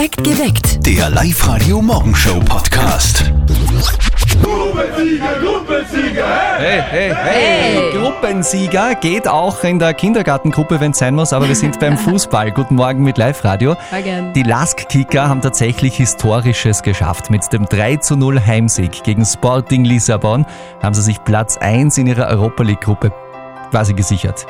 Perfekt geweckt. Der Live-Radio Morgenshow Podcast. Hey, hey, hey, Gruppensieger geht auch in der Kindergartengruppe, wenn es sein muss, aber wir sind beim Fußball. Guten Morgen mit Live-Radio. Die Lask-Kicker haben tatsächlich Historisches geschafft. Mit dem 3 zu 0 Heimsieg gegen Sporting Lissabon haben sie sich Platz 1 in ihrer Europa League-Gruppe quasi gesichert.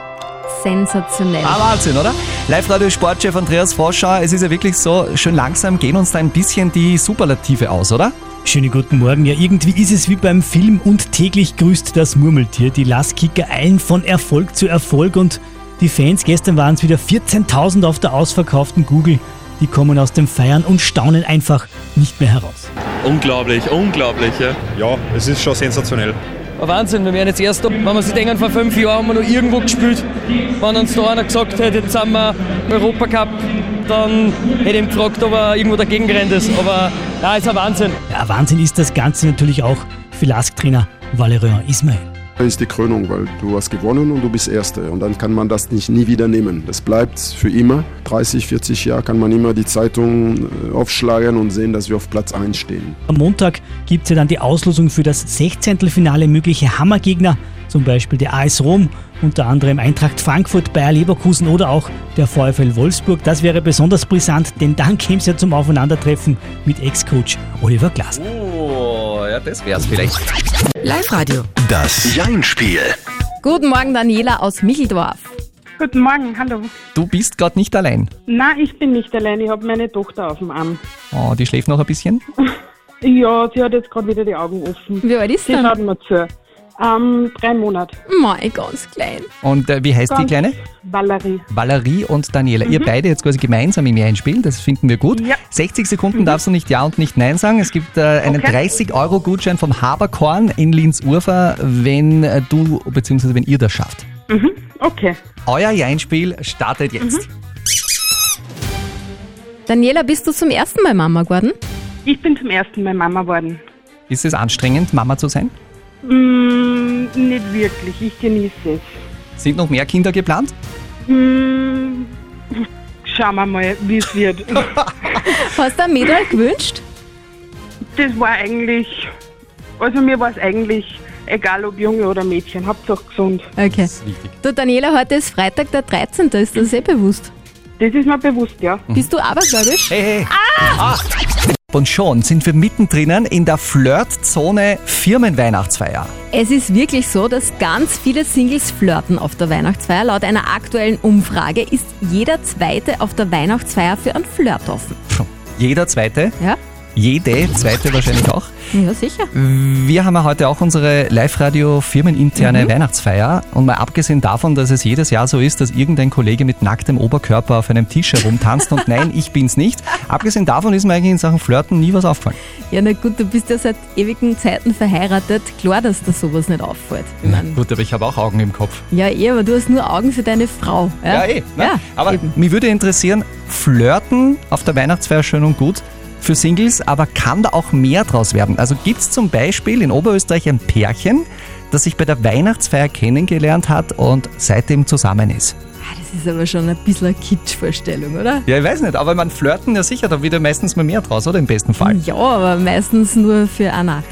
Sensationell. Ah, Wahnsinn, oder? Live-Radio-Sportchef Andreas Froschauer, es ist ja wirklich so, schön langsam gehen uns da ein bisschen die Superlative aus, oder? Schönen guten Morgen. Ja, irgendwie ist es wie beim Film und täglich grüßt das Murmeltier. Die Lasskicker eilen von Erfolg zu Erfolg und die Fans, gestern waren es wieder 14.000 auf der ausverkauften Google. Die kommen aus dem Feiern und staunen einfach nicht mehr heraus. Unglaublich, unglaublich, ja. Ja, es ist schon sensationell. Wahnsinn, wir wären jetzt erst, wenn man sich denken, vor fünf Jahren haben wir noch irgendwo gespielt. Wenn uns da einer gesagt hätte, jetzt sind wir im Europacup, dann hätte ich ihn gefragt, ob er irgendwo dagegen gerannt ist. Aber ja, ist ein Wahnsinn. Ja, Wahnsinn ist das Ganze natürlich auch für Lask-Trainer Valerian Ismail. Ist die Krönung, weil du hast gewonnen und du bist Erste. Und dann kann man das nicht nie wieder nehmen. Das bleibt für immer. 30, 40 Jahre kann man immer die Zeitung äh, aufschlagen und sehen, dass wir auf Platz 1 stehen. Am Montag gibt es ja dann die Auslosung für das 16. Finale mögliche Hammergegner, zum Beispiel der AS Rom, unter anderem Eintracht Frankfurt, Bayer Leverkusen oder auch der VfL Wolfsburg. Das wäre besonders brisant, denn dann käme es ja zum Aufeinandertreffen mit Ex-Coach Oliver Glasner. Oh, das wär's vielleicht. Live-Radio. Das Jein-Spiel. Guten Morgen, Daniela aus Micheldorf. Guten Morgen, hallo. Du bist gerade nicht allein. Nein, ich bin nicht allein, ich habe meine Tochter auf dem Arm. Oh, die schläft noch ein bisschen. Ja, sie hat jetzt gerade wieder die Augen offen. Wie alt ist Sie denn? schaut mir zu. Ähm, drei Monate. Mei, ganz klein. Und äh, wie heißt die Ganz Kleine? Valerie. Valerie und Daniela. Ihr beide jetzt quasi gemeinsam im Jein-Spiel, das finden wir gut. Ja. 60 Sekunden darfst du nicht Ja und nicht Nein sagen. Es gibt äh, einen Okay. 30-Euro-Gutschein vom Haberkorn in Linz-Urfer, wenn äh, du bzw. wenn ihr das schafft. Okay. Euer Jein-Spiel startet jetzt. Daniela, bist du zum ersten Mal Mama geworden? Ich bin zum ersten Mal Mama geworden. Ist es anstrengend, Mama zu sein? Mm, nicht wirklich, ich genieße es. Sind noch mehr Kinder geplant? Mm, schauen wir mal, wie es wird. Hast du ein Mädel gewünscht? Das war eigentlich, also mir war es eigentlich egal, ob Junge oder Mädchen, Hauptsache gesund. Okay. Wichtig. Du, Daniela, heute ist Freitag, der 13. Ist das eh bewusst? Das ist mir bewusst, ja. Bist du abergläubisch? Hey, hey. Ah! Und schon sind wir mittendrin in der Flirtzone Firmenweihnachtsfeier. Es ist wirklich so, dass ganz viele Singles flirten auf der Weihnachtsfeier. Laut einer aktuellen Umfrage ist jeder Zweite auf der Weihnachtsfeier für einen Flirt offen. Jeder zweite, Ja? Jede zweite wahrscheinlich auch. Ja, sicher. Wir haben ja heute auch unsere Live-Radio firmeninterne Weihnachtsfeier und mal abgesehen davon, dass es jedes Jahr so ist, dass irgendein Kollege mit nacktem Oberkörper auf einem Tisch herumtanzt und nein, ich bin's nicht. Abgesehen davon ist mir eigentlich in Sachen Flirten nie was aufgefallen. Ja, na gut, du bist ja seit ewigen Zeiten verheiratet. Klar, dass dir sowas nicht auffällt. Ich mein, Gut, aber ich habe auch Augen im Kopf. ja, eh, aber du hast nur Augen für deine Frau. Ja, Ja, eh. Ne? Ja, aber eben. mich würde interessieren, Flirten auf der Weihnachtsfeier schön und gut für Singles, aber kann da auch mehr draus werden? Also gibt es zum Beispiel in Oberösterreich ein Pärchen, das sich bei der Weihnachtsfeier kennengelernt hat und seitdem zusammen ist? Ah, Das ist aber schon ein bisschen eine Kitschvorstellung, oder? Ja, ich weiß nicht, aber man flirten ja sicher, da wird ja meistens mal mehr draus, oder im besten Fall. Ja, aber meistens nur für eine Nacht.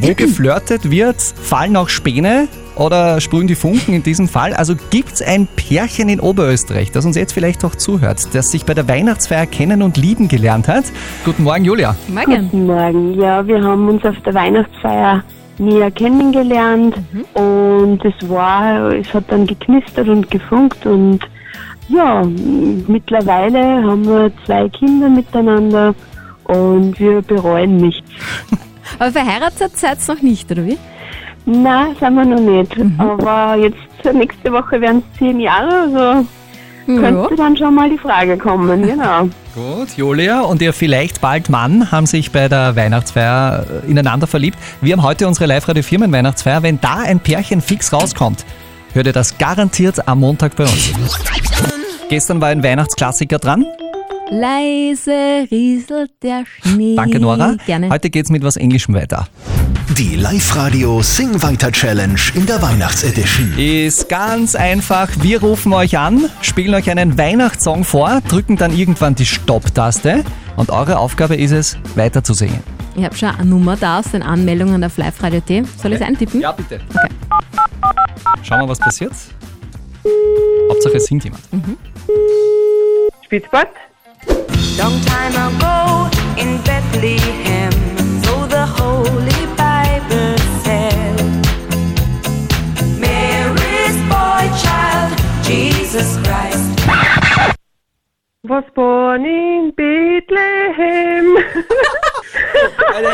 Wo geflirtet wird, fallen auch Späne oder sprühen die Funken in diesem Fall. Also gibt es ein Pärchen in Oberösterreich, das uns jetzt vielleicht auch zuhört, das sich bei der Weihnachtsfeier kennen und lieben gelernt hat. Guten Morgen, Julia. Morgen. Guten Morgen. Ja, wir haben uns auf der Weihnachtsfeier näher kennengelernt und es war, es hat dann geknistert und gefunkt und ja, mittlerweile haben wir zwei Kinder miteinander und wir bereuen nichts. Aber verheiratet seid ihr noch nicht, oder wie? Na, sind wir noch nicht. Aber jetzt nächste Woche werden es zehn Jahre, also könnte dann schon mal die Frage kommen, genau. Gut, Julia und ihr vielleicht bald Mann haben sich bei der Weihnachtsfeier äh, ineinander verliebt. Wir haben heute unsere Live-Radio-Firmen-Weihnachtsfeier. Wenn da ein Pärchen fix rauskommt, hört ihr das garantiert am Montag bei uns. Gestern war ein Weihnachtsklassiker dran. Leise rieselt der Schnee. Danke, Nora. Gerne. Heute geht's mit was Englischem weiter. Die Live-Radio Sing Weiter Challenge in der Weihnachtsedition. Ist ganz einfach. Wir rufen euch an, spielen euch einen Weihnachtssong vor, drücken dann irgendwann die Stopp-Taste. Und eure Aufgabe ist es, weiter zu singen. Ich habe schon eine Nummer da aus den Anmeldungen auf liveradio.t. Soll ich es eintippen? Ja, bitte. Schauen wir, was passiert. Hauptsache es singt jemand. Spitzbart? Long time ago in Bethlehem, so the Holy Bible said, Mary's boy child, Jesus Christ. Was born in Bethlehem? Eine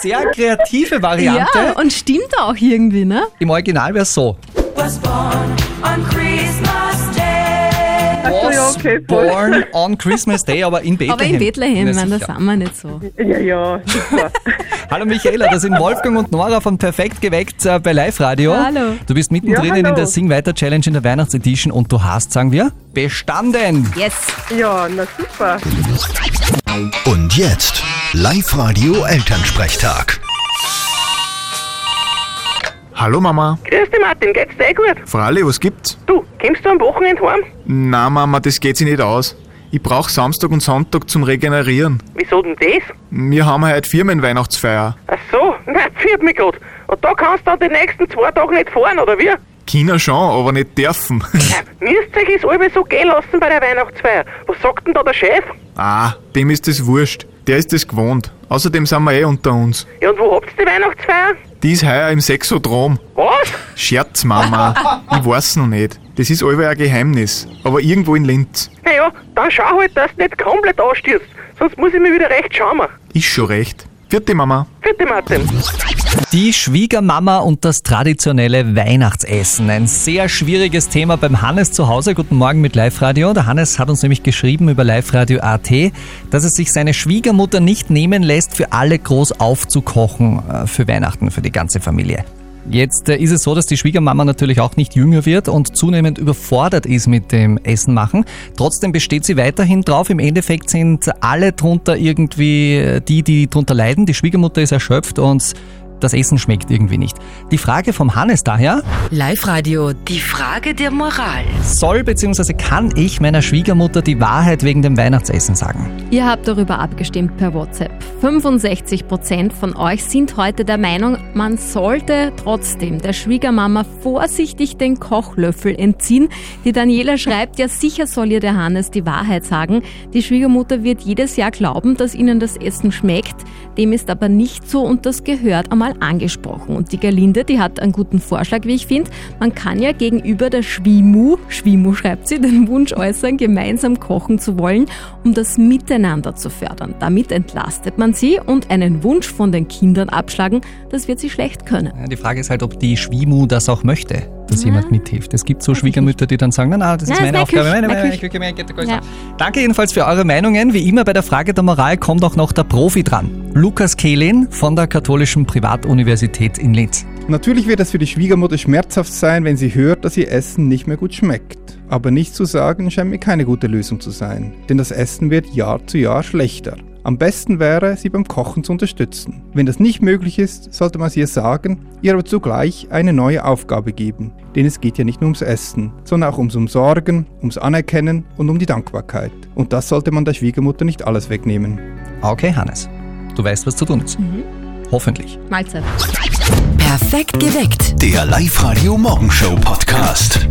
sehr kreative Variante. Ja, und stimmt auch irgendwie, ne? Im Original wäre es so. Was born on Christmas Ja, Was okay, born on Christmas Day, aber in Bethlehem. Aber in Bethlehem, Na ich meine, da sicher. sind wir nicht so. Ja, ja, super. Hallo Michaela, das sind Wolfgang und Nora von Perfekt geweckt äh, bei Live Radio. Hallo. Du bist mittendrin Ja, in der Sing Weiter Challenge in der Weihnachtsedition und du hast, sagen wir, bestanden. Yes. Ja, na super. Und jetzt Live-Radio Elternsprechtag. Hallo Mama. Grüß dich Martin, geht's dir eh gut? Fralli, was gibt's? Du, kommst du am Wochenende heim? Na Mama, das geht sich nicht aus. Ich brauch Samstag und Sonntag zum Regenerieren. Wieso denn das? Wir haben heute Firmenweihnachtsfeier. Ach so, nein, pfiat mich grad. Und da kannst du dann die nächsten zwei Tage nicht fahren, oder wie? China schon, aber nicht dürfen. Müsst euch das alle so gehen lassen bei der Weihnachtsfeier. Was sagt denn da der Chef? ah, dem ist das wurscht. Der ist das gewohnt. Außerdem sind wir eh unter uns. Ja, und wo habt ihr die Weihnachtsfeier? Die ist heuer im Sexodrom. Was? Scherz, Mama. ich weiß noch nicht. Das ist allweil ein Geheimnis. Aber irgendwo in Linz. Naja, dann schau halt, dass du nicht komplett ausstürzt. Sonst muss ich mir wieder recht schauen. Ist schon recht. Vierte Mama. Bitte, Martin. Die Schwiegermama und das traditionelle Weihnachtsessen. Ein sehr schwieriges Thema beim Hannes zu Hause. Guten Morgen mit Live Radio. Der Hannes hat uns nämlich geschrieben über Live Radio AT, dass es sich seine Schwiegermutter nicht nehmen lässt, für alle groß aufzukochen äh, für Weihnachten, für die ganze Familie. Jetzt äh, ist es so, dass die Schwiegermama natürlich auch nicht jünger wird und zunehmend überfordert ist mit dem Essen machen. Trotzdem besteht sie weiterhin drauf. Im Endeffekt sind alle drunter irgendwie äh, die, die drunter leiden. Die Schwiegermutter ist erschöpft und das Essen schmeckt irgendwie nicht. Die Frage vom Hannes daher, Live-Radio, die Frage der Moral. soll bzw. kann ich meiner Schwiegermutter die Wahrheit wegen dem Weihnachtsessen sagen? Ihr habt darüber abgestimmt per WhatsApp. 65% von euch sind heute der Meinung, man sollte trotzdem der Schwiegermama vorsichtig den Kochlöffel entziehen. Die Daniela schreibt, ja sicher soll ihr der Hannes die Wahrheit sagen. Die Schwiegermutter wird jedes Jahr glauben, dass ihnen das Essen schmeckt. Dem ist aber nicht so und das gehört einmal angesprochen. Und die Gerlinde, die hat einen guten Vorschlag, wie ich finde. Man kann ja gegenüber der Schwimu, Schwimu schreibt sie, den Wunsch äußern, gemeinsam kochen zu wollen, um das Miteinander zu fördern. Damit entlastet man sie und einen Wunsch von den Kindern abschlagen, das wird sie schlecht können. Die Frage ist halt, ob die Schwimu das auch möchte, dass jemand mithilft. Es gibt so Schwiegermütter, die dann sagen, na, na, das ist Nein, meine das ist meine Aufgabe, Küche, meine, meine meine Küche. Küche, meine Küche, meine Ja. Danke jedenfalls für eure Meinungen. Wie immer bei der Frage der Moral kommt auch noch der Profi dran. Lukas Kehlin von der Katholischen Privatuniversität in Linz. Natürlich wird es für die Schwiegermutter schmerzhaft sein, wenn sie hört, dass ihr Essen nicht mehr gut schmeckt. Aber nicht zu sagen scheint mir keine gute Lösung zu sein, denn das Essen wird Jahr zu Jahr schlechter. Am besten wäre, sie beim Kochen zu unterstützen. Wenn das nicht möglich ist, sollte man es ihr sagen, ihr aber zugleich eine neue Aufgabe geben. Denn es geht ja nicht nur ums Essen, sondern auch ums Umsorgen, ums Anerkennen und um die Dankbarkeit. Und das sollte man der Schwiegermutter nicht alles wegnehmen. Okay, Hannes. Du weißt, was zu tun ist. Hoffentlich. Mahlzeit. Perfekt geweckt. Der Live-Radio Morgenshow Podcast.